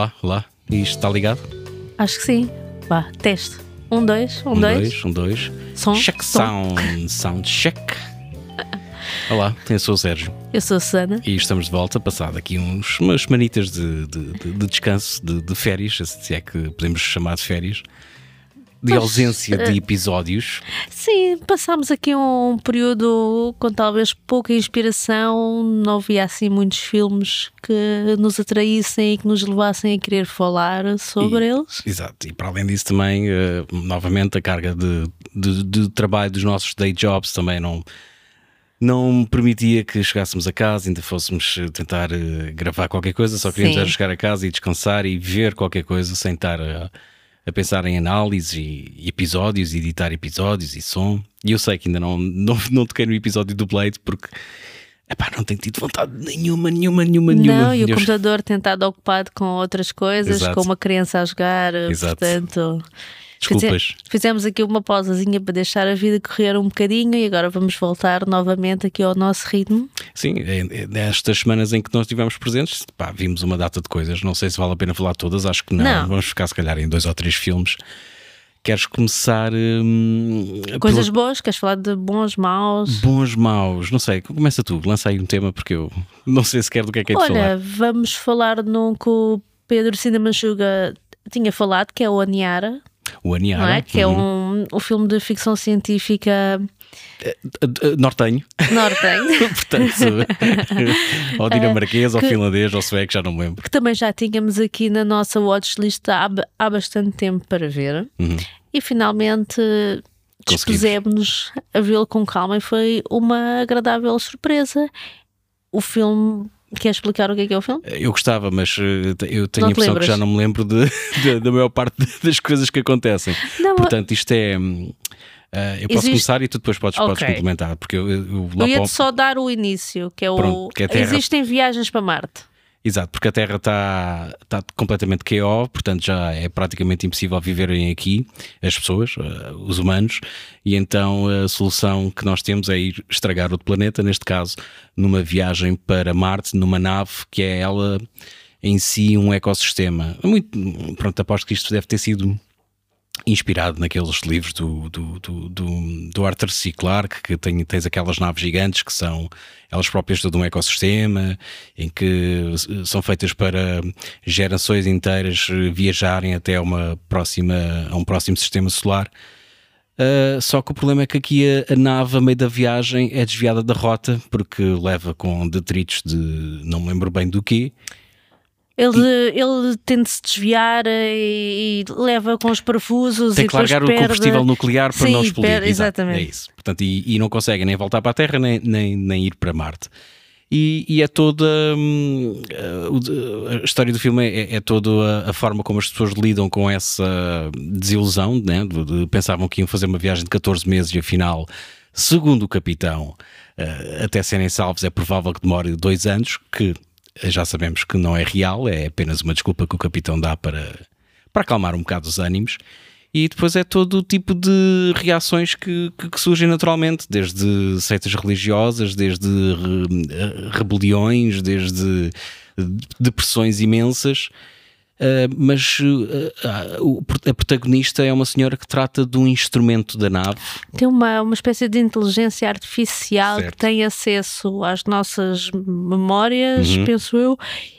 Olá, olá. E isto está ligado? Acho que sim. Vá, teste. Um, dois, um, Um, dois. dois, um, dois. Som, Check som. sound, sound check. Olá, eu sou o Sérgio Eu sou a Susana. e estamos de volta, passado aqui uns, umas semanitas de, de, de- de descanso, de, de férias, se é que podemos chamar de férias, de ausência eh, de episódios. Sim, passámos aqui um período com talvez pouca inspiração, não havia assim muitos filmes que nos atraíssem e que nos levassem a querer falar sobre eles. Exato, e para além disso também, eh, novamente, a carga de, de, de trabalho dos nossos day jobs também não, não permitia que chegássemos a casa, ainda fôssemos eh, tentar eh, gravar qualquer coisa, só queríamos Sim. era chegar a casa e descansar e ver qualquer coisa sem estar a, a pensar em análise e, episódios, e editar episódios e som. E eu sei que ainda não, não, não toquei no episódio do Blade porque epá, não tenho tido vontade nenhuma, nenhuma, nenhuma, nenhuma. Não, e o Eu- computador tem estado ocupado com outras coisas, Exato. com uma criança a jogar, Exato. portanto. Desculpas. fize- Fizemos aqui uma pausazinha para deixar a vida correr um bocadinho e agora vamos voltar novamente aqui ao nosso ritmo. Sim, é- é nestas semanas em que nós estivemos presentes, pá, vimos uma data de coisas. Não sei se vale a pena falar todas, acho que não. Não. Vamos ficar, se calhar, em dois ou três filmes. Queres começar. hum, Coisas pelo- boas, queres falar de bons, maus? Bons, maus, não sei. Começa tu, lança aí um tema, porque eu não sei sequer do que é que é de Olha, falar. vamos falar num que o Pedro Cinemanchuga tinha falado, que é o Aniara, O Aniara. não é? Que é um, um filme de ficção científica Uh, uh, Nortenho, nortenho, portanto, ou dinamarquês, ou que- finlandês, ou sueco, já não me lembro. que também já tínhamos aqui na nossa watchlist há, há bastante tempo para ver. Uhum. E finalmente dispusemos-nos a vê-lo com calma e foi uma agradável surpresa. O filme. Quer explicar o que é que é o filme? Eu gostava, mas uh, eu tenho a impressão que já não me lembro de- de- da maior parte das coisas que acontecem. Não, Portanto, isto é. ah, eu posso Existe- começar e tu depois podes, podes Ok. complementar, porque eu, eu, eu lá eu ia para só dar o início, que é o. Pronto, que é. Existem viagens para Marte. Exato, porque a Terra está está completamente KO, portanto já é praticamente impossível viverem aqui as pessoas, ah, os humanos, e então a solução que nós temos é ir estragar outro planeta, neste caso, numa viagem para Marte, numa nave que é ela em si um ecossistema. Muito, pronto, aposto que isto deve ter sido inspirado naqueles livros do, do, do, do, do Arthur C. Clarke, que tem, tens aquelas naves gigantes que são elas próprias todo um ecossistema, em que eh, são feitas para gerações inteiras eh, viajarem até uma próxima, a um próximo sistema solar. Uh, só que o problema é que aqui a, a nave, a meio da viagem, é desviada da rota porque leva com detritos de não me lembro bem do quê. Ele, ele tenta se desviar eh, e, e leva com os parafusos Tem e que largar o combustível nuclear para Sim, não explodir. perde- Exato, exatamente. É isso. Portanto, e, e não conseguem nem voltar para a Terra nem, nem, nem ir para Marte. E, e é toda hum, o- a história do filme é, é toda a, a forma como as pessoas lidam com essa desilusão, né? de, de- pensavam que iam fazer uma viagem de 14 meses e afinal, segundo o capitão, uh, até serem salvos é provável que demore dois anos, que já sabemos que não é real, é apenas uma desculpa que o capitão dá para, para acalmar um bocado os ânimos. E depois é todo o tipo de reações que, que- que surgem naturalmente, desde seitas religiosas, desde re- rebeliões, desde depressões imensas. Uh, mas ah, o- a protagonista é uma senhora que trata de um instrumento da nave. Tem uma, uma espécie de inteligência artificial Certo. que tem acesso às nossas memórias, Uhum. penso eu,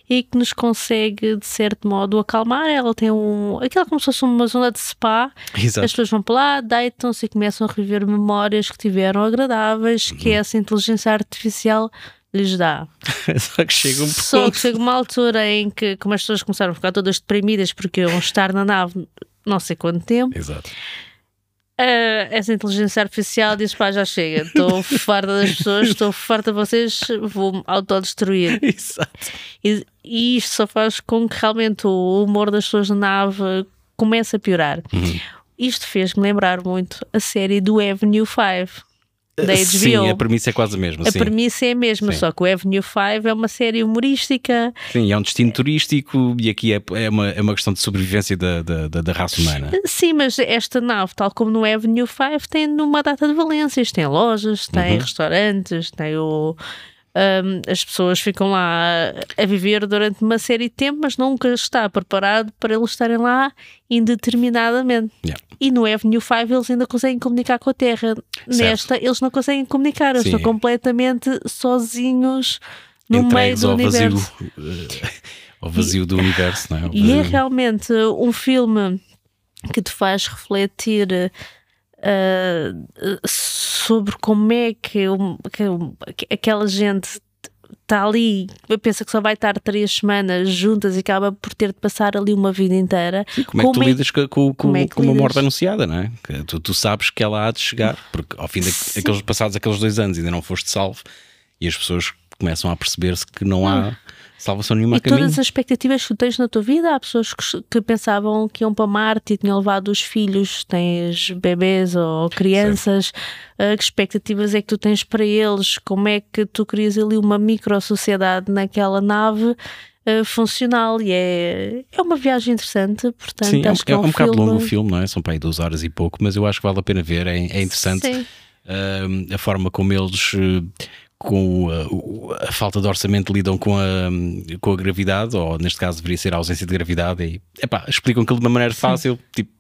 e que nos consegue, de certo modo, acalmar. Ela tem um. aquilo como se fosse uma zona de spa. Exato. As pessoas vão para lá, deitam-se e começam a reviver memórias que tiveram agradáveis, que Uhum. essa inteligência artificial lhes dá. Só que chega um Só ponto. que chega uma altura em que, como as pessoas começaram a ficar todas deprimidas porque iam estar na nave não sei quanto tempo, Exato. ah, essa inteligência artificial diz: pá, já chega, estou farta das pessoas, estou farta de vocês, vou-me autodestruir. Exato. E, e isto só faz com que realmente o humor das pessoas na nave comece a piorar. Uhum. Isto fez-me lembrar muito a série do Avenue 5 da HBO. Sim, a premissa é quase a mesma. A sim. premissa é a mesma, Sim. só que o Avenue 5 é uma série humorística. Sim, é um destino turístico e aqui é, é, uma, é uma questão de sobrevivência da, da, da, raça humana. Sim, mas esta nave, tal como no Avenue 5, tem uma data de valências. Tem lojas, tem Uhum. restaurantes, tem o, Um, as pessoas ficam lá a, viver durante uma série de tempo, mas nunca está preparado para eles estarem lá indeterminadamente. Yeah. E no Avenue 5 eles ainda conseguem comunicar com a Terra. Nesta, eles não conseguem comunicar, eles Sim. estão completamente sozinhos no meio Entregues do ao vazio, universo. eh, ao vazio do universo, não é? E é vazio. realmente um filme que te faz refletir eh, sobre como é que, um- que um- que aquela gente está ali, pensa que só vai estar três semanas juntas e acaba por ter de passar ali uma vida inteira. Sim, como é que tu Como é- lidas com, com, como é com uma morte anunciada, não é? Tu, tu sabes que ela há de chegar, porque ao fim daqueles passados aqueles dois anos ainda não foste salvo e as pessoas começam a perceber-se que não há salvação nenhuma E a caminho. todas as expectativas que tu tens na tua vida, há pessoas que, que pensavam que iam para Marte e tinham levado os filhos, tens bebês ou crianças, ah, que expectativas é que tu tens para eles, como é que tu crias ali uma micro-sociedade naquela nave ah, funcional e é, é uma viagem interessante, portanto Sim, é um, acho que é é um, bocado filme... longo o filme, não é? São para aí duas horas e pouco, mas eu acho que vale a pena ver, é, é interessante Sim. Ahm, a forma como eles eh, com a, o- a falta de orçamento lidam com a, com a gravidade, ou neste caso deveria ser a ausência de gravidade, e epá, explicam aquilo de uma maneira fácil, tipo,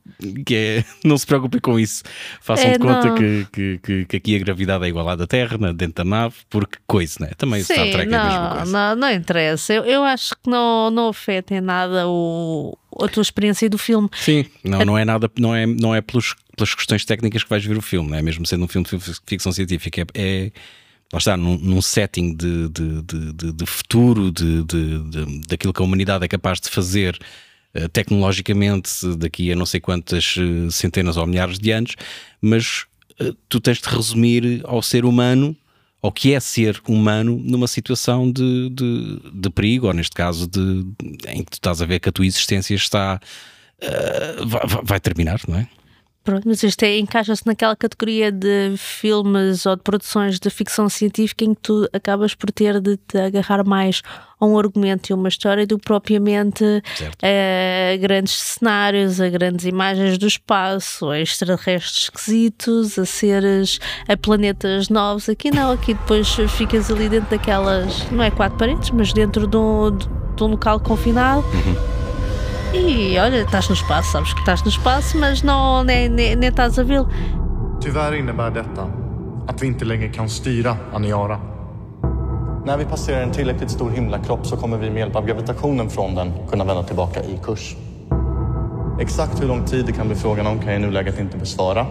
que é não se preocupem com isso, façam É, de conta não. que, que, que, que aqui a gravidade é igual à da Terra, dentro da nave, porque coisa, né? Também Star Sim, Trek é a mesma não, coisa. não, não interessa. Eu, eu acho que não, não afeta em nada o, a tua experiência do filme. Sim, não, não é nada, não é, não é pelos, pelas questões técnicas que vais ver o filme, não é? mesmo sendo um filme de fi- ficção científica, é, é lá está, num, num setting de, de, de, de- futuro, de, daquilo que a humanidade é capaz de fazer eh, tecnologicamente daqui a não sei quantas eh, centenas ou milhares de anos, mas eh, tu tens de resumir ao ser humano. Ao que é ser humano numa situação de, de, perigo, ou neste caso de, em que tu estás a ver que a tua existência está Uh, vai- vai terminar, não é? Pronto, mas isto é, encaixa-se naquela categoria de filmes ou de produções de ficção científica em que tu acabas por ter de te agarrar mais a um argumento e uma história do que propriamente a grandes cenários, a grandes imagens do espaço, a extraterrestres esquisitos, a seres, a planetas novos. Aqui não, aqui depois ficas ali dentro daquelas, não é quatro paredes, mas dentro de um, de um local confinado. E olha, estás no espaço, sabes que estás no espaço, mas não, nem, nem, nem estás a vê-lo. Tyvärr innebär detta att vi inte längre kan styra Aniara. När vi passerar en tillräckligt stor himlakropp så kommer vi med hjälp av gravitationen från den kunna vända tillbaka i kurs. Exakt hur lång tid det kan bli frågan om kan jag i nuläget inte besvara.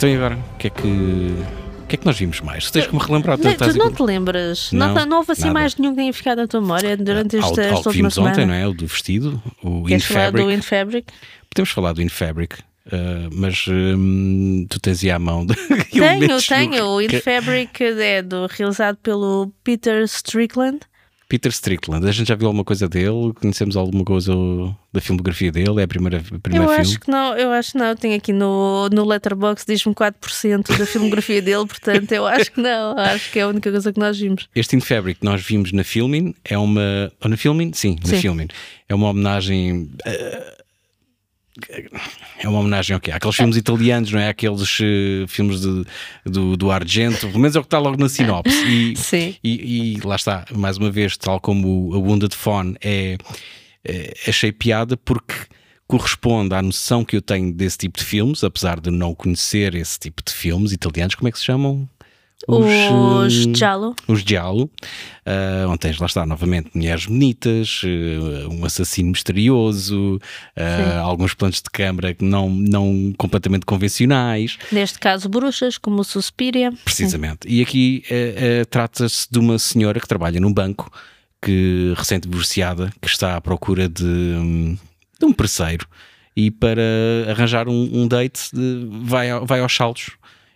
Então e agora? O que é que, o que, é que nós vimos mais? Tu tens que me relembrar. tu Não, tu não te lembras? Não, Não, não houve assim nada. mais nenhum que tenha ficado na tua memória durante esta, há o esta última vimos ontem, não semana? é? O do vestido, o Queres falar Fabric. do In Fabric? Podemos falar do In Fabric, uh, mas hum, tu tens aí à mão. Tenho, tenho. O In Fabric é do, realizado pelo Peter Strickland. Peter Strickland, a gente já viu alguma coisa dele? Conhecemos alguma coisa da filmografia dele? É a primeira, o primeiro Eu filme? acho que não, eu acho que não. Tenho aqui no, no Letterboxd, diz-me 4% da filmografia dele, portanto eu acho que não. Acho que é a única coisa que nós vimos. Este In Fabric que nós vimos na Filmin é uma. Ou na Filmin? Sim, na Sim. Filmin. É uma homenagem. eh, é uma homenagem ao quê? Àqueles filmes italianos, não é? Aqueles eh, filmes de, do, do Argento, pelo menos é o que está logo na sinopse. E, Sim. e, e lá está, mais uma vez, tal como a Wounded Fawn é, é, achei piada porque corresponde à noção que eu tenho desse tipo de filmes, apesar de não conhecer esse tipo de filmes italianos, como é que se chamam? Os eh, Giallo. os Giallo, ah, onde tens, lá está, novamente, mulheres bonitas, eh, um assassino misterioso, Sim. alguns planos de câmara que não, não completamente convencionais, Neste caso, bruxas, como o Suspiria. precisamente. E aqui eh, eh, trata-se de uma senhora que trabalha num banco, que recém-divorciada, que está à procura de, de um parceiro. E para arranjar um, um date, de- vai, vai aos saltos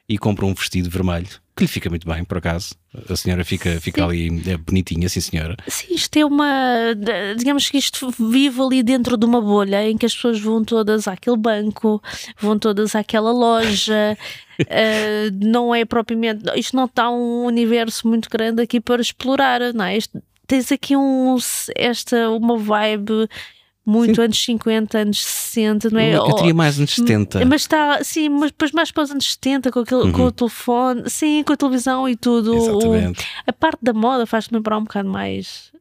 e compra um vestido vermelho que lhe fica muito bem, por acaso. A senhora fica, fica ali é, bonitinha, sim senhora. Sim, isto é uma. Digamos que isto vive ali dentro de uma bolha em que as pessoas vão todas àquele banco, vão todas àquela loja. uh, não é propriamente. Isto não está um universo muito grande aqui para explorar, não é? Este, tens aqui um, esta, uma vibe muito sim. anos 50, anos 60, não é? Eu, eu diria mais anos 70. Mas está, sim, mas depois mais para os anos 70, com, aquele, uhum. com o telefone, sim, com a televisão e tudo. Exatamente. O, a parte da moda faz-me lembrar um bocado mais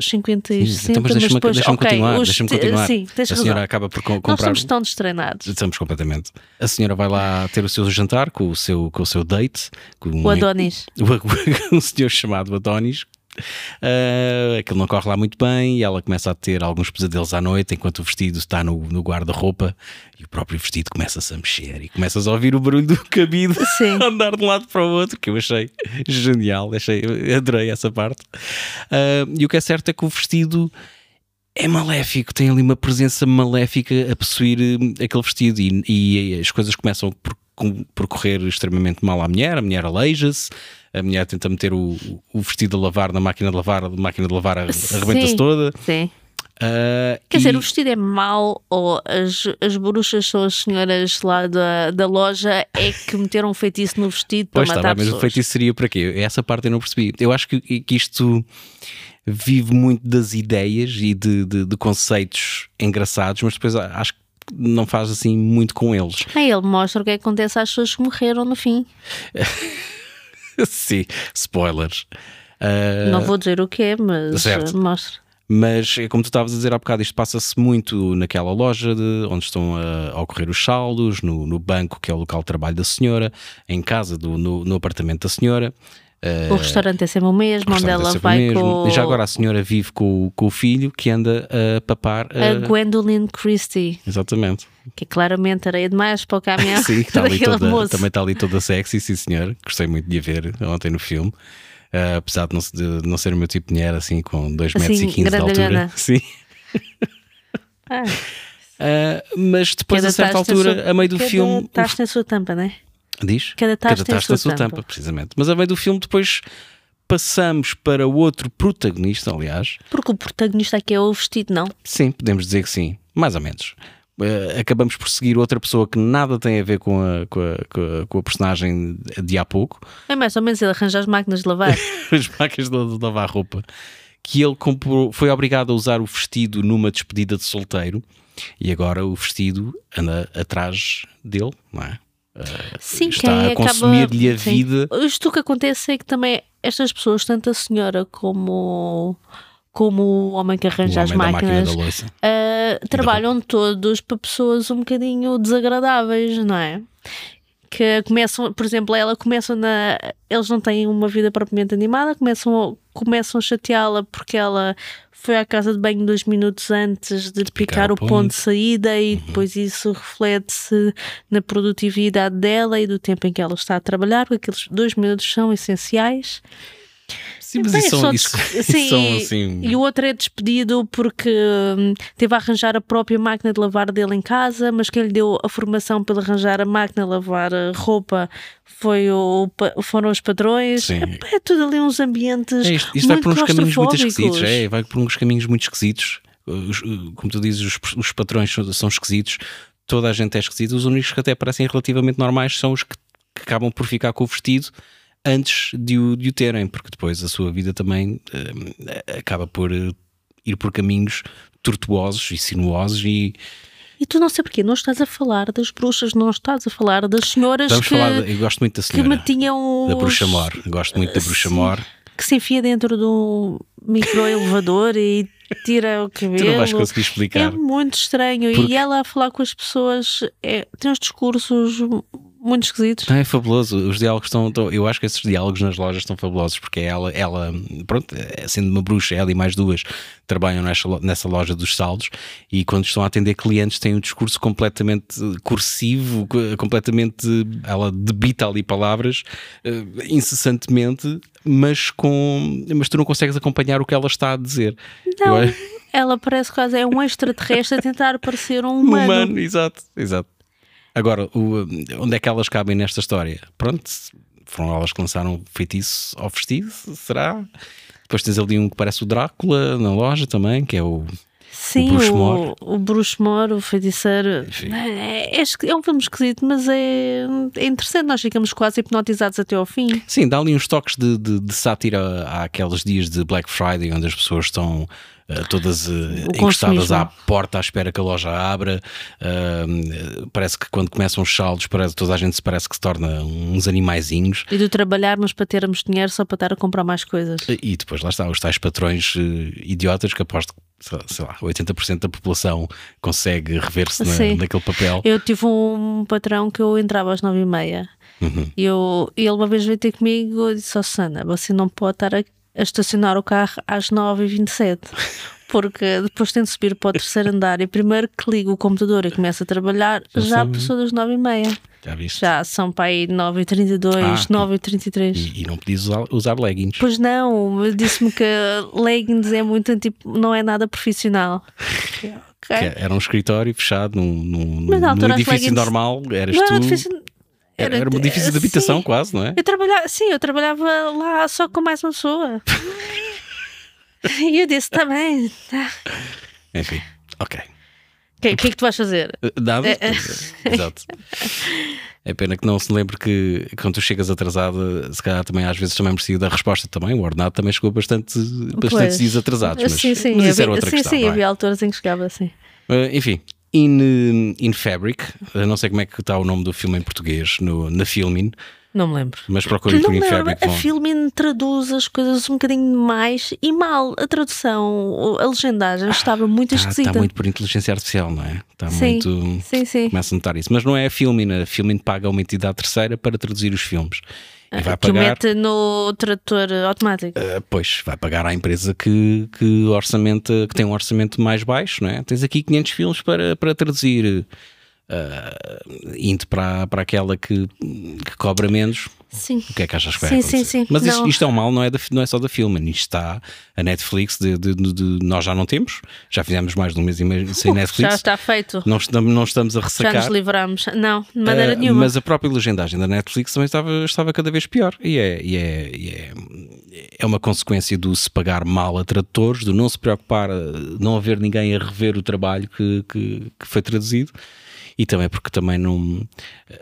50 e 60, então, mas deixa-me depois, deixa okay, continuar, os, deixa continuar. Sim, a senhora razão. acaba por comprar. Nós somos tão destreinados. Estamos completamente. A senhora vai lá ter o seu jantar com o seu, com o seu date. Com o Adonis. Um, um senhor chamado Adonis, Uh, aquilo não corre lá muito bem e ela começa a ter alguns pesadelos à noite enquanto o vestido está no, no guarda-roupa e o próprio vestido começa-se a mexer e começas a ouvir o barulho do cabide a andar de um lado para o outro, que eu achei genial, achei, adorei essa parte. Uh, e o que é certo é que o vestido é maléfico, tem ali uma presença maléfica a possuir hum, aquele vestido e, e as coisas começam por, por correr extremamente mal à mulher, a mulher aleija-se a mulher tenta meter o, o vestido a lavar na máquina de lavar, a máquina de lavar arrebenta-se toda. Sim. Uh, Quer e... dizer, o vestido é mau ou as, as bruxas são as senhoras lá da, da loja é que meteram um feitiço no vestido para pois matar está, pessoas. Mas o feitiço seria para quê? Essa parte eu não percebi. Eu acho que, que isto vive muito das ideias e de, de, de conceitos engraçados, mas depois acho que não faz assim muito com eles. Aí ele mostra o que, é que acontece às pessoas que morreram no fim. Sim, spoilers. Uh, não vou dizer o que é, mas certo. mostra. Mas, é como tu estavas a dizer há bocado, isto passa-se muito naquela loja de, onde estão a, a ocorrer os saldos, no, no, banco, que é o local de trabalho da senhora, em casa, do, no, no apartamento da senhora. O restaurante é sempre o mesmo, o onde ela é vai com. E já agora a senhora vive com, com o filho que anda a papar. A, a Gwendolyn Christie. Não Que é claramente areia demais para o caminhão. sim, está ali toda, também está ali toda sexy, sim senhor. Gostei muito de a ver ontem no filme. Uh, apesar de não, de não, ser o meu tipo de mulher, assim, com 2 assim, metros e 15 de altura. Sim. Ah. Uh, mas depois, a certa altura, sua, a meio do filme. Estás na sua tampa, não é? Diz? Cada taxa tem a sua, sua tampa. tampa. Precisamente. Mas a meio do filme, depois passamos para o outro protagonista, aliás. Porque o protagonista aqui é o vestido, não? Sim, podemos dizer que sim. Mais ou menos. Uh, acabamos por seguir outra pessoa que nada tem a ver com a, com a, com a, personagem de há pouco. É mais ou menos ele arranja as máquinas de lavar. as máquinas de, de lavar roupa. Que ele comprou, foi obrigado a usar o vestido numa despedida de solteiro e agora o vestido anda atrás dele, não é? Sim, está a consumir-lhe a sim. vida. Isto que acontece é que também estas pessoas, tanto a senhora como como o homem que arranja as máquinas, máquina uh, trabalham todos para pessoas um bocadinho desagradáveis, não é? Que começam, por exemplo, ela começa na. Eles não têm uma vida propriamente animada, começam, começam a chateá-la porque ela foi à casa de banho dois minutos antes de, de picar, picar, o ponto. ponto de saída e uhum. depois isso reflete-se na produtividade dela e do tempo em que ela está a trabalhar, porque aqueles dois minutos são essenciais. Sim, mas isso, são, isso, sim, são assim... E o outro é despedido porque hum, teve a arranjar a própria máquina de lavar dele em casa, mas quem lhe deu a formação para arranjar a máquina de lavar roupa foi o, foram os padrões. É, é, tudo ali uns ambientes. É isto, isto vai por uns caminhos muito esquisitos. É, vai por uns caminhos muito esquisitos. Os, como tu dizes, os, os patrões são, são esquisitos toda a gente é esquisita, os únicos que até parecem relativamente normais são os que, que acabam por ficar com o vestido antes de o, de o terem, porque depois a sua vida também uh, acaba por uh, ir por caminhos tortuosos e sinuosos e e tu não sei porquê, não estás a falar das bruxas, não estás a falar das senhoras Vamos que, falar, eu gosto muito da senhora, que tinham da bruxa mor, gosto muito da bruxa mor. Que se enfia dentro de um microelevador e tira o cabelo. Tu não vais conseguir explicar. É muito estranho. Porque... E ela a falar com as pessoas é, tem uns discursos muito esquisitos. é fabuloso. Os diálogos estão, Eu acho que esses diálogos nas lojas estão fabulosos porque ela, ela pronto, é, sendo uma bruxa, ela e mais duas trabalham nessa, nessa loja dos saldos e quando estão a atender clientes têm um discurso completamente cursivo, completamente. Ela debita ali palavras uh, incessantemente, mas com. Mas tu não consegues acompanhar o que ela está a dizer. Não. Eu... Ela parece quase é um extraterrestre a tentar parecer um humano. Um humano, exato, exato. Agora, o, onde é que elas cabem nesta história? Pronto, foram elas que lançaram o feitiço ao vestido, será? Depois tens ali um que parece o Drácula na loja também, que é o. Sim, o, Moore. o Bruce Moore, o feiticeiro. É, é, é um filme esquisito, mas é, é interessante. Nós ficamos quase hipnotizados até ao fim. Sim, dá ali uns toques de, de, de sátira àqueles dias de Black Friday, onde as pessoas estão eh, todas eh, encostadas à porta à espera que a loja abra. Ah, parece que quando começam os saldos, parece, toda a gente se parece que se torna uns animaizinhos. E do trabalharmos para termos dinheiro só para estar a comprar mais coisas. E depois lá está, os tais patrões eh, idiotas que aposto que, sei lá- sei lá, 80% da população consegue rever-se na- naquele papel. Eu tive um patrão que eu entrava às nove e meia Uhum. e eu, ele uma vez veio ter comigo e disse: oh, Susana, você não pode estar a, a estacionar o carro às nove e vinte e sete porque depois tem de subir para o terceiro andar e primeiro que ligo o computador e começo a trabalhar, já sim. passou das nove e meia. Já viste? Já são para aí 9h32, Ah, 9h33. E, e não podias usar, usar leggings. Pois não, disse-me que leggings é muito tipo, não é nada profissional. Ok. Que era um escritório fechado num, num, num as edifício leggings- normal, eras Não tu. era difícil. Era, era um edifício de habitação, sim. quase, não é? Eu trabalhava, sim, eu trabalhava lá só com mais uma pessoa. e eu disse, tá bem. tá. Enfim, ok. O que, que é que tu vais fazer? Nada. É, é. Exato. É pena que não se lembre que quando tu chegas atrasada, se calhar também às vezes também merecia da resposta também. O ordenado também chegou bastante, bastantes Pois. dias atrasados. Mas, sim, sim, mas isso era havia, outra sim, questão. sim, é? havia alturas em que chegava assim. Uh, enfim, in, in Fabric, não sei como é que está o nome do filme em português no, na Filmin, Não me lembro. mas procurem por me In lembro, Fabric. a Filmin traduz as coisas um bocadinho mais e mal. A tradução, a legendagem estava muito Está, esquisita. está muito por inteligência artificial, não é? Está sim, muito. sim, sim. Começa a notar isso. Mas não é a Filmin, a Filmin paga uma entidade terceira para traduzir os filmes. E vai Ah, que o pagar. mete no tradutor automático. Uh, pois, vai pagar à empresa que, que, orçamento, que tem um orçamento mais baixo, não é? Tens aqui 500 filmes para, para traduzir, uh, indo para, para aquela que, que cobra menos. Sim. O que é que achas que vai Sim, acontecer? sim, sim. Mas isto, isto é um mal, não é, da, não é só da filme, isto está a Netflix, de, de- de- de- nós já não temos, já fizemos mais de um mês e meio sem Uh, Netflix, Já está feito. não, estamos, não estamos a Já ressacar. nos livramos. Não, de maneira Uh, nenhuma. Mas a própria legendagem da Netflix também estava, estava cada vez pior. E é, e é, e é, é uma consequência do se pagar mal a tradutores, do não se preocupar, uh, não haver ninguém a rever o trabalho que, que, que foi traduzido. E também porque também não,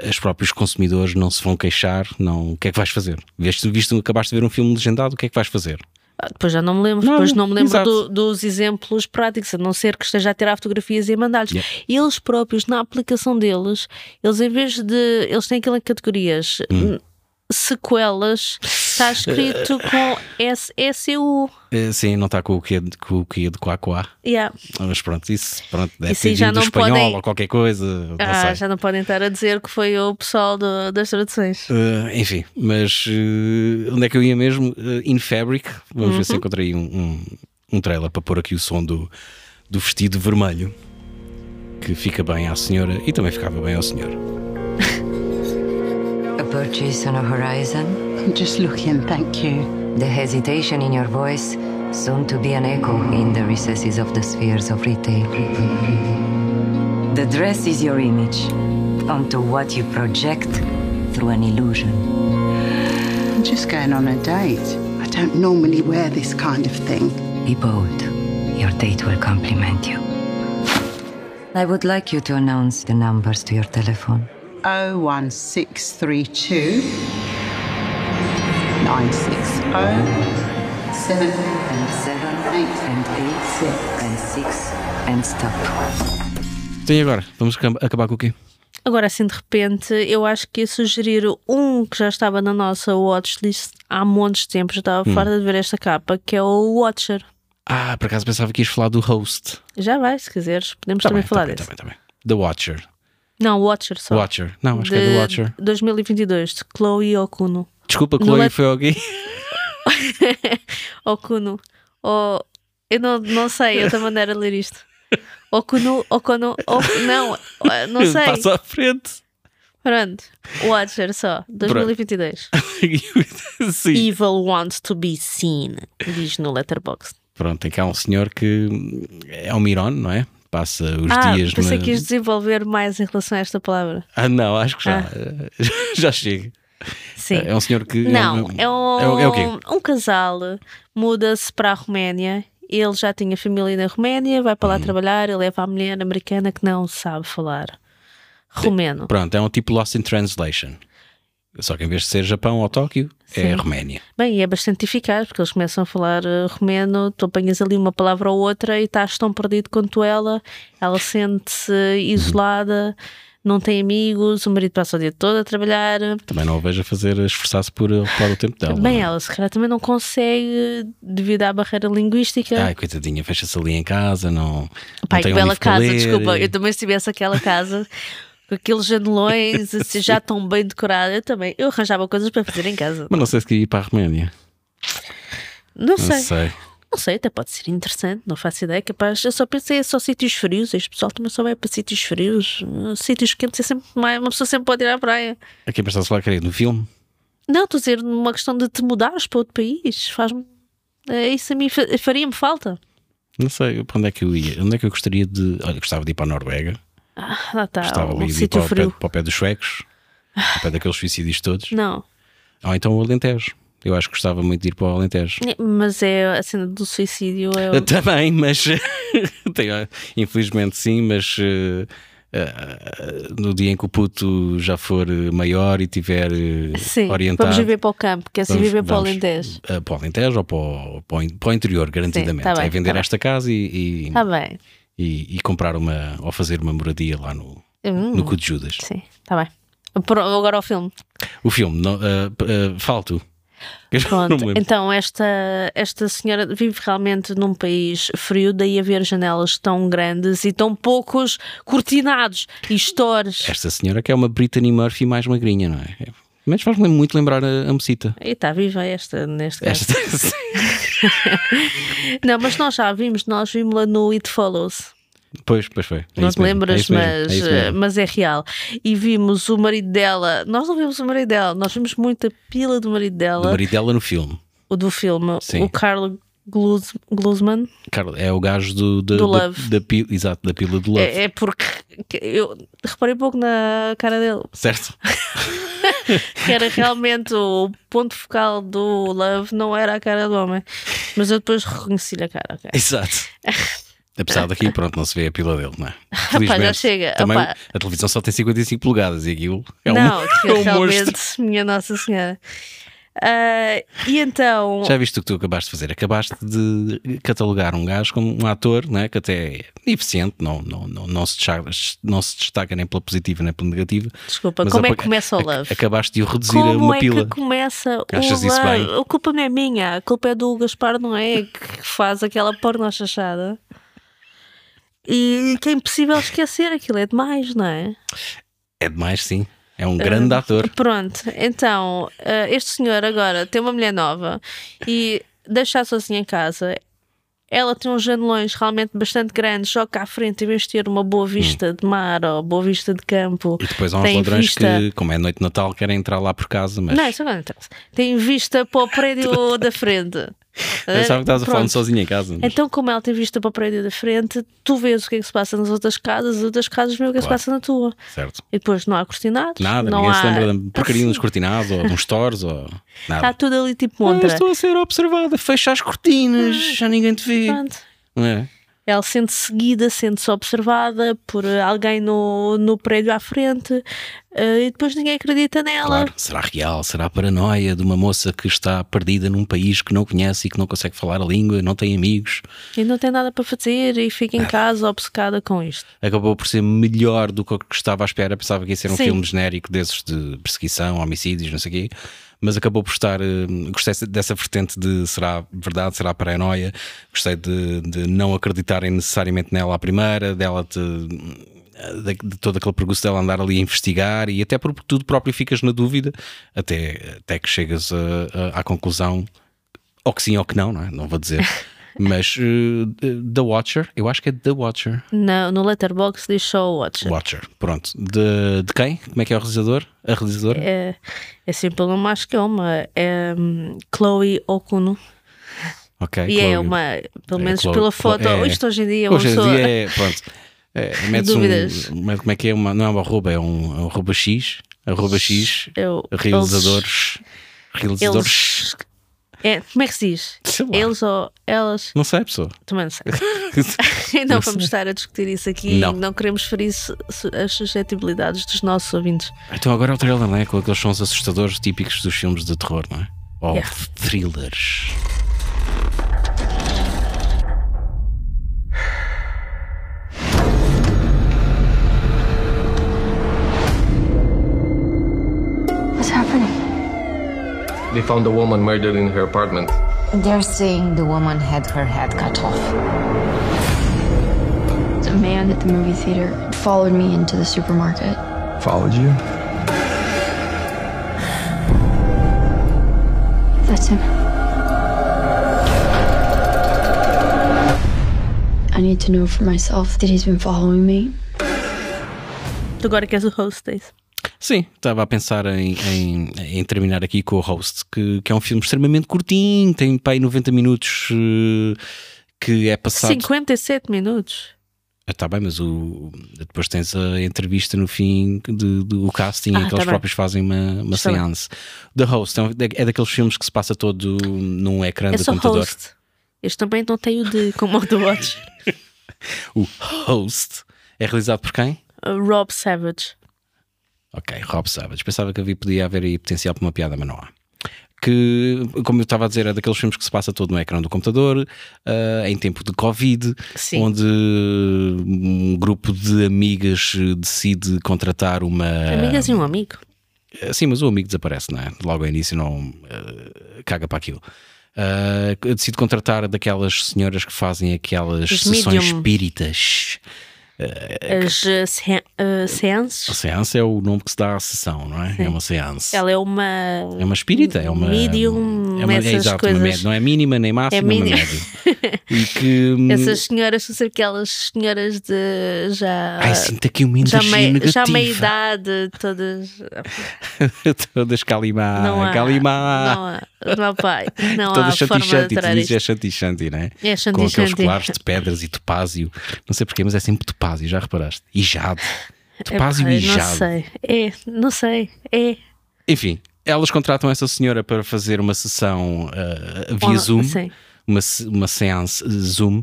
os próprios consumidores não se vão queixar. Não, o que é que vais fazer? Viste, visto, acabaste de ver um filme legendado, o que é que vais fazer? Ah, Depois já não me lembro, Não, depois não me lembro do- dos exemplos práticos, a não ser que esteja a tirar fotografias e a mandar-lhes. Yeah. Eles próprios, na aplicação deles, eles em vez de. Eles têm aquelas categorias. Hum. Sequelas está escrito com SSU. Uh, sim, não está com o que com o que de quá quá. Yeah. Mas pronto, isso pronto, deve Isso ter já não espanhol podem- ou qualquer coisa. Não Ah, sei. já não podem estar a dizer que foi o pessoal do- das traduções. Uh, enfim, mas uh, onde é que eu ia mesmo? Uh, in Fabric. Vamos ver se Uhum. encontrei um, um, um trailer para pôr aqui o som do, do vestido vermelho que fica bem à senhora e também ficava bem ao senhor. A purchase on a horizon? I'm just looking, thank you. The hesitation in your voice, soon to be an echo in the recesses of the spheres of retail. The dress is your image, onto what you project through an illusion. I'm just going on a date. I don't normally wear this kind of thing. Be bold. Your date will compliment you. I would like you to announce the numbers to your telephone. 01632 960 7 And seven, and eight, and six, and stop. Então e agora? Vamos acab- acabar com o quê? Agora, assim, de repente, eu acho que ia sugerir um que já estava na nossa watchlist há montes de tempo, já estava Hum. farta de ver esta capa, que é o Watcher. Ah, por acaso pensava que ias falar do host. Já vai, se quiseres, podemos Tá também bem, falar tá bem, desse. tá bem, tá bem. The Watcher. Não, Watcher só. Watcher. Não, acho que é The Watcher. 2022, de Chloe Okuno. Desculpa, Chloe, let- foi alguém. Okuno. Oh, eu não, não sei outra maneira de ler isto. Okuno, Okuno, Ok- não, não sei. Passa à frente. Pronto, Watcher só, 2022. Sim. Evil wants to be seen, diz no Letterboxd. Pronto, tem cá um senhor que é um Miron, não é? Passa os Ah, dias pensei na... que ias desenvolver mais em relação a esta palavra. Ah, não, acho que já. Já chega. Sim. É um senhor que. Não, é um, é, o- é o quê? um casal muda-se para a Roménia. Ele já tinha família na Roménia, vai Uhum. para lá trabalhar, ele leva a mulher americana que não sabe falar romeno. Pronto, é um tipo Lost in Translation. Só que em vez de ser Japão ou Tóquio, é Sim. Roménia. Bem, e é bastante eficaz, porque eles começam a falar eh, romeno, tu apanhas ali uma palavra ou outra e estás tão perdido quanto ela, ela sente-se isolada, não tem amigos, o marido passa o dia todo a trabalhar. Também não a vejo a fazer a esforçar-se por ocupar o tempo dela. Bem, é? ela se calhar também não consegue devido à barreira linguística. Ai, coitadinha, fecha-se ali em casa, não. Pai, não tem que um bela casa, ler. desculpa. Eu também se tivesse aquela casa com aqueles janelões assim, já tão bem decorada, eu também. Eu arranjava coisas para fazer em casa. Mas não sei se queria ir para a Roménia. Não Não sei. sei. Não sei, até pode ser interessante, não faço ideia. Capaz, eu só pensei é só sítios frios. Este pessoal também só vai para sítios frios. Uh, Sítios quentes é sempre mais. Uma pessoa sempre pode ir à praia. Aqui para estar a querer no filme. Não, estou a dizer numa questão de te mudares para outro país. Faz-me. é, Isso a mim fa- faria-me falta. Não sei para onde é que eu ia. Onde é que eu gostaria de. Olha, gostava de ir para a Noruega. Ah, lá está, Gostava um ali de ir para, o pé, para o pé dos suecos. Ao pé daqueles suicídios todos. Não, Ou então o Alentejo. Eu acho que gostava muito de ir para o Alentejo. mas é a cena do suicídio. É o- Também, mas infelizmente sim, mas eh, no dia em que o puto já for eh, maior e tiver eh, Sim, orientado. vamos viver para o campo, quer-se vamos- viver para o Alentejo. eh, para o Alentejo ou para o, para o o interior, garantidamente. tá bem, é vender tá bem. esta casa e, e, bem. e- e comprar uma ou fazer uma moradia lá no, Hum, no cu de Judas. Sim, está bem. Agora ao filme. O filme, não, fala tu. Pronto, então esta, esta senhora vive realmente num país frio, daí haver janelas tão grandes e tão poucos cortinados e stores. Esta senhora que é uma Brittany Murphy mais magrinha, não é? É- Mas faz-me muito lembrar a, a mocita. E está viva esta, neste caso. Esta, Não, mas nós já vimos, nós vimos-la no It Follows. Pois, pois foi. É não te é lembras, é mas, mesmo. mas é real. E vimos o marido dela. Nós não vimos o marido dela, nós vimos muita pila do marido dela, Do marido dela no filme. o do filme, Sim. o Carl Gluz, Glusman. Carlos, é o gajo do, da- Do da- Love. Da, pila, exato, da pila do Love. É, é porque que eu reparei pouco na cara dele, Certo? que era realmente o ponto focal do Love, não era a cara do homem. Mas eu depois reconheci-lhe a cara. ok. Exato. Apesar daqui, pronto, não se vê a pila dele, não é? já Felizmente, chega. Também a televisão só tem 55 polegadas e aquilo é um, não, que é um realmente, monstro. minha Nossa Senhora. Ah, e então. Já viste o que tu acabaste de fazer? Acabaste de catalogar um gajo como um ator né, que até é eficiente, não, não, não, não, se destaca, não se destaca nem pela positiva nem pela negativa. Desculpa, como é que começa o Love? Acabaste de o reduzir a Como uma é pila. que começa Achas o isso Love? bem? A culpa não é minha, a culpa é do Gaspar Noé que faz aquela porno chachada. E que é impossível esquecer aquilo, é demais, não é? É demais, sim. É um grande ator. Pronto, então, eh, este senhor agora tem uma mulher nova e deixa sozinha em casa. Ela tem uns janelões realmente bastante grandes, só cá à frente, em vez de ter uma boa vista de mar ou boa vista de campo. E depois há uns ladrões vista- que, como é noite de Natal, querem entrar lá por casa, mas Não, isso agora não interessa. Tem vista para o prédio da frente. Eu sabia que estavas a falar sozinho em casa. mas- Então, como ela tem vista para o prédio da frente, tu vês o que é que se passa nas outras casas, as outras casas veem o que é que se Claro. passa na tua. Certo. E depois não há cortinados. Nada, não ninguém há... se lembra porcaria Assim, nos cortinados ou nos stores ou nada. Está tudo ali tipo Ah, montra. estou a ser observada, fecha as cortinas, já ninguém te vê. Pronto. Não é? Ela sente seguida, sente-se observada por alguém no, no prédio à frente eh, e depois ninguém acredita nela. Claro, será real, será paranoia de uma moça que está perdida num país que não conhece e que não consegue falar a língua, não tem amigos. E não tem nada para fazer e fica em casa obcecada com isto. Acabou por ser melhor do que o que estava à espera. Pensava que ia ser um Sim. filme genérico desses de perseguição, homicídios, não sei o quê. Mas acabou por estar. eh, Gostei dessa vertente de será verdade, será paranoia. Gostei de, de não acreditarem necessariamente nela à primeira, dela te, de, de todo aquele percurso dela andar ali a investigar e até porque tu próprio ficas na dúvida até, até que chegas a- a- à conclusão ou que sim ou que não, não é? Não vou dizer. Mas eh, The Watcher, eu acho que é The Watcher. No, no Letterboxd diz só o Watcher. Watcher, pronto. De, de quem? Como é que é o realizador? A realizadora? É, é sempre pelo acho que é uma. É hum, Chloe Okuno. Ok. e é Chloe. uma, pelo É, menos Chloe- pela foto. é. Isto hoje em dia é uma Hoje em pessoa. dia é, pronto. É, metes Dúvidas. um, como é que é? Uma, não é uma arroba, é um, é um arroba X. arroba X, Eu, realizadores. Realizadores. Eles, é, como é que se diz? Eles ou elas? Não sei, pessoa. Também não sei. Não Não vamos sei. estar a discutir isso aqui. Não. Não, queremos ferir as suscetibilidades dos nossos ouvintes. Então agora é o trailer, não é? Com aqueles sons assustadores típicos dos filmes de terror, não é? Ou Yeah. thrillers. They found a woman murdered in her apartment. They're saying the woman had her head cut off. A man at the movie theater followed me into the supermarket. Followed you? That's him. I need to know for myself that he's been following me. Tu agora queres o host, é isso? Sim, estava a pensar em, em- em terminar aqui com o Host, que, que é um filme extremamente curtinho, tem aí 90 minutos eh, que é passado. 57 minutos. Está bem, mas o, depois tens a entrevista no fim de, de- o casting Ah, em que tá eles bem. próprios fazem uma, uma Está bem. seance. The Host é, um- é daqueles filmes que se passa todo num ecrã É só computador. host. Este também não tem o de como o do Watch. O Host é realizado por quem? Uh, Rob Savage. Ok, Rob Savage. Pensava que havia, podia haver aí potencial para uma piada, mas não há. Que, como eu estava a dizer, é daqueles filmes que se passa todo no ecrã do computador, ah, em tempo de Covid, Sim. onde um grupo de amigas decide contratar uma. Amigas e um amigo. Eh, Sim, mas o amigo desaparece, não é? Logo ao início não eh, caga para aquilo. Ah, decide contratar daquelas senhoras que fazem aquelas As sessões medium. espíritas. As uh, se- uh, seances. A seance é o nome que se dá à sessão, não é? É uma seance. Ela é uma. É uma espírita, é uma. Medium, é uma, é exato, uma coisas. média, não é mínima nem máxima, é uma medium. média. E que. hum, Essas senhoras, são aquelas senhoras de já. Ai, sinto aqui uma já, energia mei- negativa. já meia idade, todas. Todas calimá, Não há. calimá. Não há. Não há pai. Não há Todas forma de dizes é chanti-chanti, não é? É Com aqueles colares de pedras e topázio. Não sei porquê, mas é sempre topázio, já reparaste? E jade. Topázio Epá, e Não jade. sei. É, não sei. É. Enfim, elas contratam essa senhora para fazer uma sessão ah, via Oh, Zoom, sim. uma, uma seance eh, Zoom.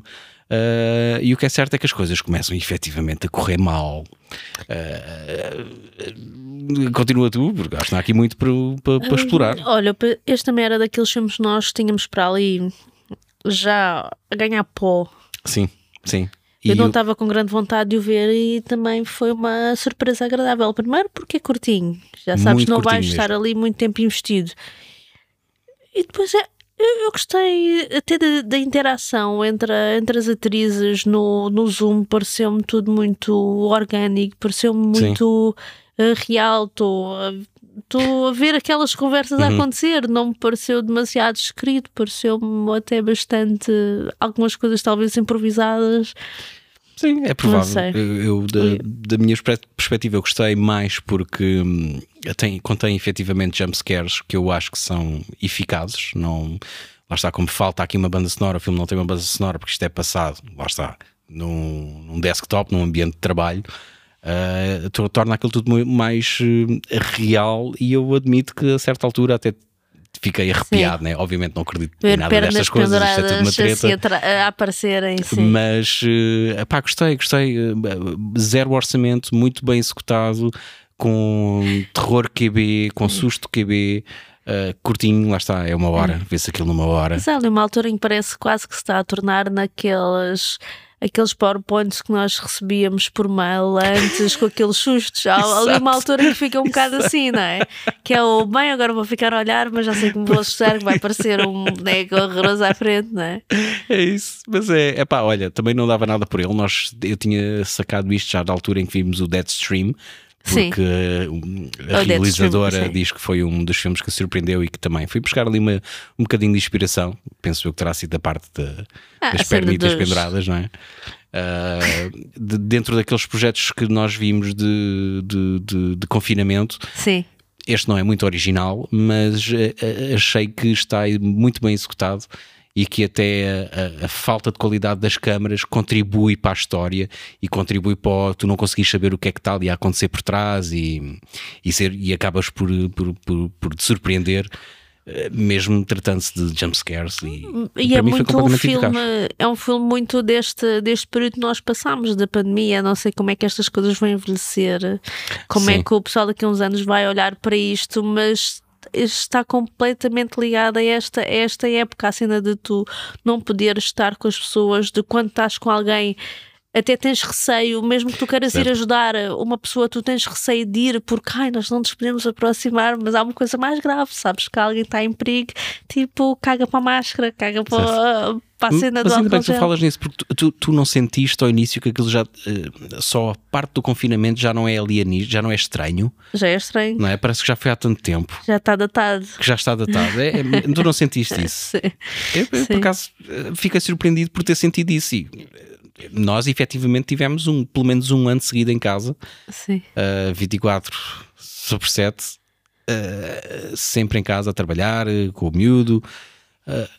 ah, e o que é certo é que as coisas começam efetivamente a correr mal. Ah, continua tu, porque acho que não há aqui muito para, para, para explorar. Olha, pa- este também era daqueles filmes que nós tínhamos para ali já a ganhar pó. Sim, sim. E Eu não o- estava com grande vontade de o ver e também foi uma surpresa agradável. Primeiro porque é curtinho, já sabes, Muito não vais curtinho estar ali muito tempo investido. E depois é, eu, eu gostei até da, da interação entre, a- entre as atrizes no, no Zoom, pareceu-me tudo muito orgânico, pareceu-me muito eh, real. Estou a, a ver aquelas conversas a Uhum. acontecer, não me pareceu demasiado escrito, pareceu-me até bastante algumas coisas talvez improvisadas. Sim, é provável. Eu, eu, da, da minha perspe- perspectiva, eu gostei mais porque hum, tem, contém efetivamente jumpscares que eu acho que são eficazes. Não, lá está, como falta aqui uma banda sonora, o filme não tem uma banda sonora porque isto é passado, lá está, num, num desktop, num ambiente de trabalho. tor- torna aquilo tudo mais hum, real e eu admito que a certa altura até fiquei arrepiado, né? Obviamente não acredito em Ver nada pernas destas coisas, isto é tudo uma assim treta. a, aparecerem, sim. Mas, eh, pá, gostei, gostei. eh, Zero orçamento, muito bem executado, com terror QB, com susto QB, eh, curtinho, lá está, é uma hora, vê-se aquilo numa hora. Mas há ali uma altura em que parece quase que se está a tornar naqueles aqueles powerpoints que nós recebíamos por mail antes com aqueles sustos. Há ali uma altura que fica um bocado assim, não é? Que é o bem, agora vou ficar a olhar, mas já sei que me vou assustar, que vai parecer um boneco horroroso à frente, não é? É isso, mas é, é pá, olha, também não dava nada por ele. Nós, eu tinha sacado isto já da altura em que vimos o Deadstream. Sim. Porque eh, um, a O Deadstream, realizadora sim. diz que foi um dos filmes que a surpreendeu e que também foi buscar ali uma, um bocadinho de inspiração. Penso eu que terá sido da parte de- Ah, das pernitas dos- penduradas, não é? Ah, de- dentro daqueles projetos que nós vimos de, de, de- de confinamento, Sim. este não é muito original, mas eh, eh, achei que está muito bem executado e que até a, a, falta de qualidade das câmaras contribui para a história e contribui para o, tu não conseguires saber o que é que está ali a acontecer por trás e, e, ser, e acabas por, por, por, por te surpreender eh, mesmo tratando-se de jumpscares e, e é muito um filme é um filme muito deste, deste período que nós passamos da pandemia, não sei como é que estas coisas vão envelhecer como é Sim. é que o pessoal daqui a uns anos vai olhar para isto, mas está completamente ligada a esta, a esta época, a cena de tu não poder estar com as pessoas, de quando estás com alguém até tens receio, mesmo que tu queiras certo. ir ajudar uma pessoa, tu tens receio de ir porque ai, nós não nos podemos aproximar, mas há uma coisa mais grave, sabes que alguém está em perigo, tipo, caga para a máscara, caga para, para a cena mas ainda bem que tu falas nisso, porque tu, tu, tu, não sentiste ao início que aquilo já uh, só a parte do confinamento já não é alienígena, já não é estranho. Já é estranho. Não é? Parece que já foi há tanto tempo. Já está datado. Que já está datado. É, é, tu não sentiste isso? Sim. Eu, eu por acaso, eh, fiquei surpreendido por ter sentido isso. E, nós efetivamente tivemos um, pelo menos um ano seguido em casa, Sim. Uh, 24 sobre 7, uh, sempre em casa a trabalhar, uh, com o miúdo. Uh,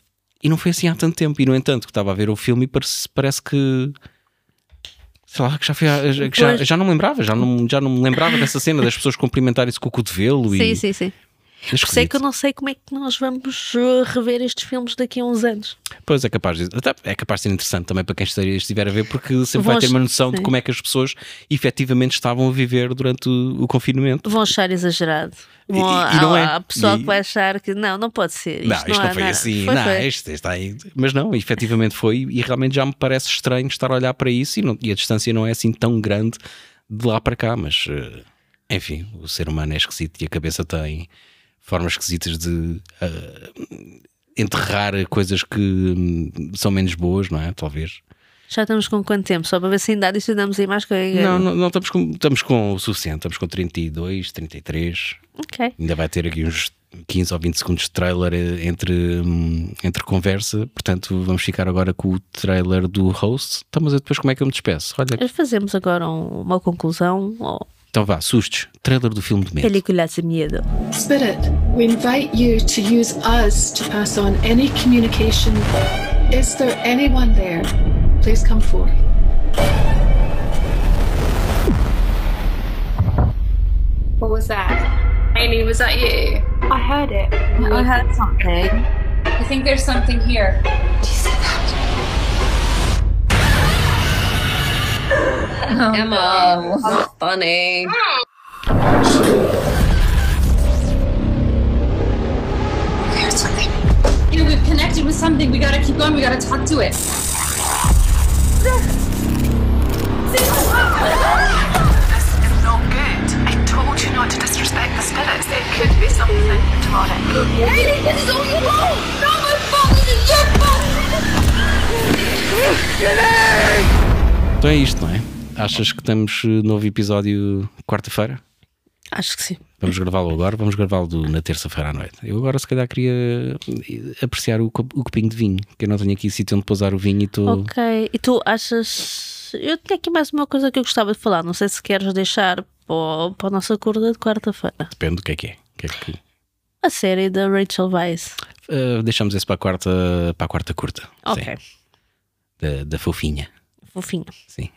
e não foi assim há tanto tempo. E no entanto, que estava a ver o filme e parece, parece que. Sei lá, que já, foi, que já, já não me lembrava, já não, já não me lembrava dessa cena das pessoas cumprimentarem-se com o cotovelo. Sim, e... sim, sim. Isso é que eu não sei como é que nós vamos uh, rever estes filmes daqui a uns anos. Pois é capaz de, é capaz de ser interessante também para quem estiver a ver, porque sempre vai ter uma noção sim. de como é que as pessoas efetivamente estavam a viver durante o, o confinamento. Vão achar exagerado. Bom, e, e, não há, é. Há pessoal e... que vai achar que não, não pode ser. Isto não, isto não, não foi nada. assim. Foi, não, foi. Isto, está aí. Mas não, efetivamente foi e realmente já me parece estranho estar a olhar para isso e, não, e a distância não é assim tão grande de lá para cá, mas uh, enfim, o ser humano é esquisito e a cabeça tem formas esquisitas de uh, enterrar coisas que hum, são menos boas, não é? Talvez. Já estamos com quanto tempo? Só para ver se ainda adicionamos aí mais coisa. Não, não, não estamos, com, estamos com o suficiente, estamos com 32, 33. Ok. Ainda vai ter aqui uns 15 ou 20 segundos de trailer eh, entre, hum, entre conversa, portanto vamos ficar agora com o trailer do host. Então, mas depois como é que eu me despeço? Olha. Fazemos agora um, uma conclusão. Ou então vá, sustos. Trailer do filme de medo. Película de medo. Spirit, we invite you to use us to pass on any communication. Is there anyone there? Please come forward. What was that? Amy, was that you? I heard it. I heard something. I think there's something here. Do you see that? Oh, Emma, no. funny. There's something. Here, we've connected with something. We gotta keep going. We gotta talk to it. This is not good. I told you not to disrespect the spirits. It could be something demonic. Hey, this is all your fault! Not my fault! This is your fault! Então é isto, não é? Achas que temos eh, novo episódio quarta-feira? Acho que sim. Vamos gravá-lo agora, vamos gravá-lo na terça-feira à noite. Eu agora, se calhar, queria eh, apreciar o, o copinho de vinho, que eu não tenho aqui sítio onde pousar o vinho e estou. Ok, e tu achas. Eu tenho aqui mais uma coisa que eu gostava de falar, não sei se queres deixar para, para a nossa corda de quarta-feira. Depende do que é que é. Que é que... A série da Rachel Weisz. Uh, deixamos esse para a quarta, para a quarta curta. Ok. Da, da fofinha. Fofinha. Sim.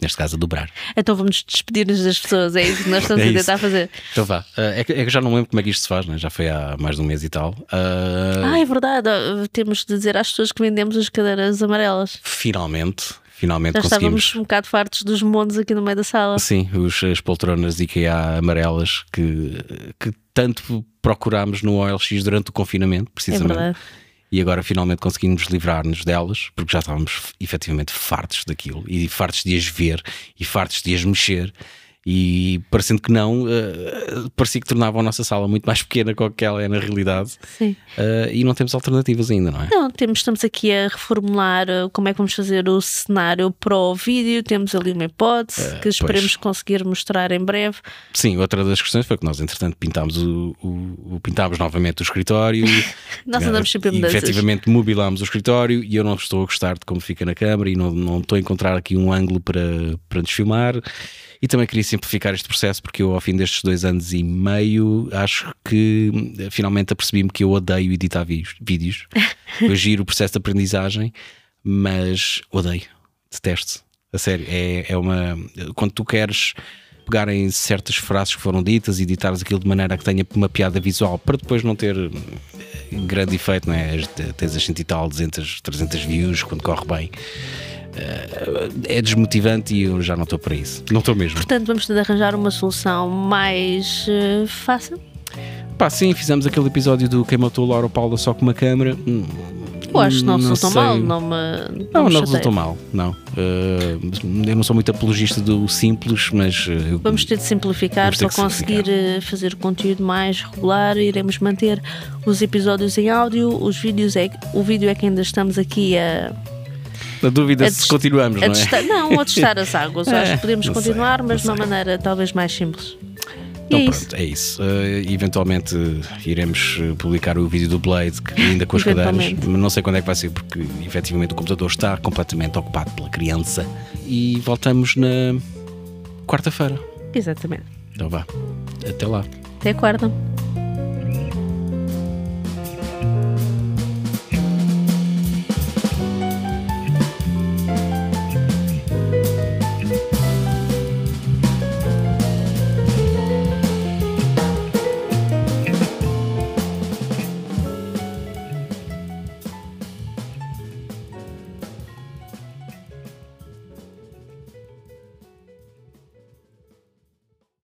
Neste caso, a dobrar. Então vamos despedir-nos das pessoas, é isso que nós estamos é a tentar fazer. Então vá. Uh, é, que, é, que, já não lembro como é que isto se faz, né? já foi há mais de um mês e tal. Uh... Ah, é verdade. Temos de dizer às pessoas que vendemos as cadeiras amarelas. Finalmente. Finalmente já conseguimos. estávamos um bocado fartos dos montes aqui no meio da sala. Sim, os, as poltronas IKEA amarelas que, que tanto procurámos no OLX durante o confinamento, precisamente. É verdade e agora finalmente conseguimos livrar-nos delas, porque já estávamos efetivamente fartos daquilo e fartos de as ver e fartos de as mexer e parecendo que não, uh, parecia que tornava a nossa sala muito mais pequena com que ela é na realidade. Sim. Uh, e não temos alternativas ainda, não é? Não, temos, estamos aqui a reformular uh, como é que vamos fazer o cenário para o vídeo. Temos ali uma hipótese que esperemos pois. conseguir mostrar em breve. Sim, outra das questões foi que nós, entretanto, pintámos, o, o, o pintámos novamente o escritório. nós andamos sempre a efetivamente mobilámos o escritório e eu não estou a gostar de como fica na câmara e não, não estou a encontrar aqui um ângulo para, para nos filmar. E também queria simplificar este processo porque eu, ao fim destes dois anos e meio, acho que eh, finalmente apercebi-me que eu odeio editar vídeos. eu giro o processo de aprendizagem, mas odeio, detesto. A sério, é, é uma. Quando tu queres pegar em certas frases que foram ditas e editares aquilo de maneira que tenha uma piada visual para depois não ter eh, grande efeito, não é? Tens as 100 e tal, 200, 300 views quando corre bem. É desmotivante e eu já não estou para isso. Não estou mesmo. Portanto, vamos ter de arranjar uma solução mais eh, fácil. Pá, sim, fizemos aquele episódio do Quem Matou Laura Paula só com uma câmera. Hum, Eu acho que não, resultou sei. mal, não me. Não, me não chateia. resultou mal, não. Eh, eu não sou muito apologista do simples, mas eu- Vamos ter de simplificar para conseguir eh, fazer conteúdo mais regular. Iremos manter os episódios em áudio, os vídeos é o vídeo é que ainda estamos aqui a, na dúvida se continuamos, não é? testar, não, a testar as águas. É, Acho que podemos sei, continuar, mas de uma maneira talvez mais simples. Então é isso. pronto, é isso. Eh, eventualmente eh, iremos eh, publicar o vídeo do Blade, que ainda com as cadeiras, Eventualmente. mas não sei quando é que vai ser, porque efetivamente o computador está completamente ocupado pela criança. E voltamos na quarta-feira. Exatamente. Então vá. Até lá. Até quarta.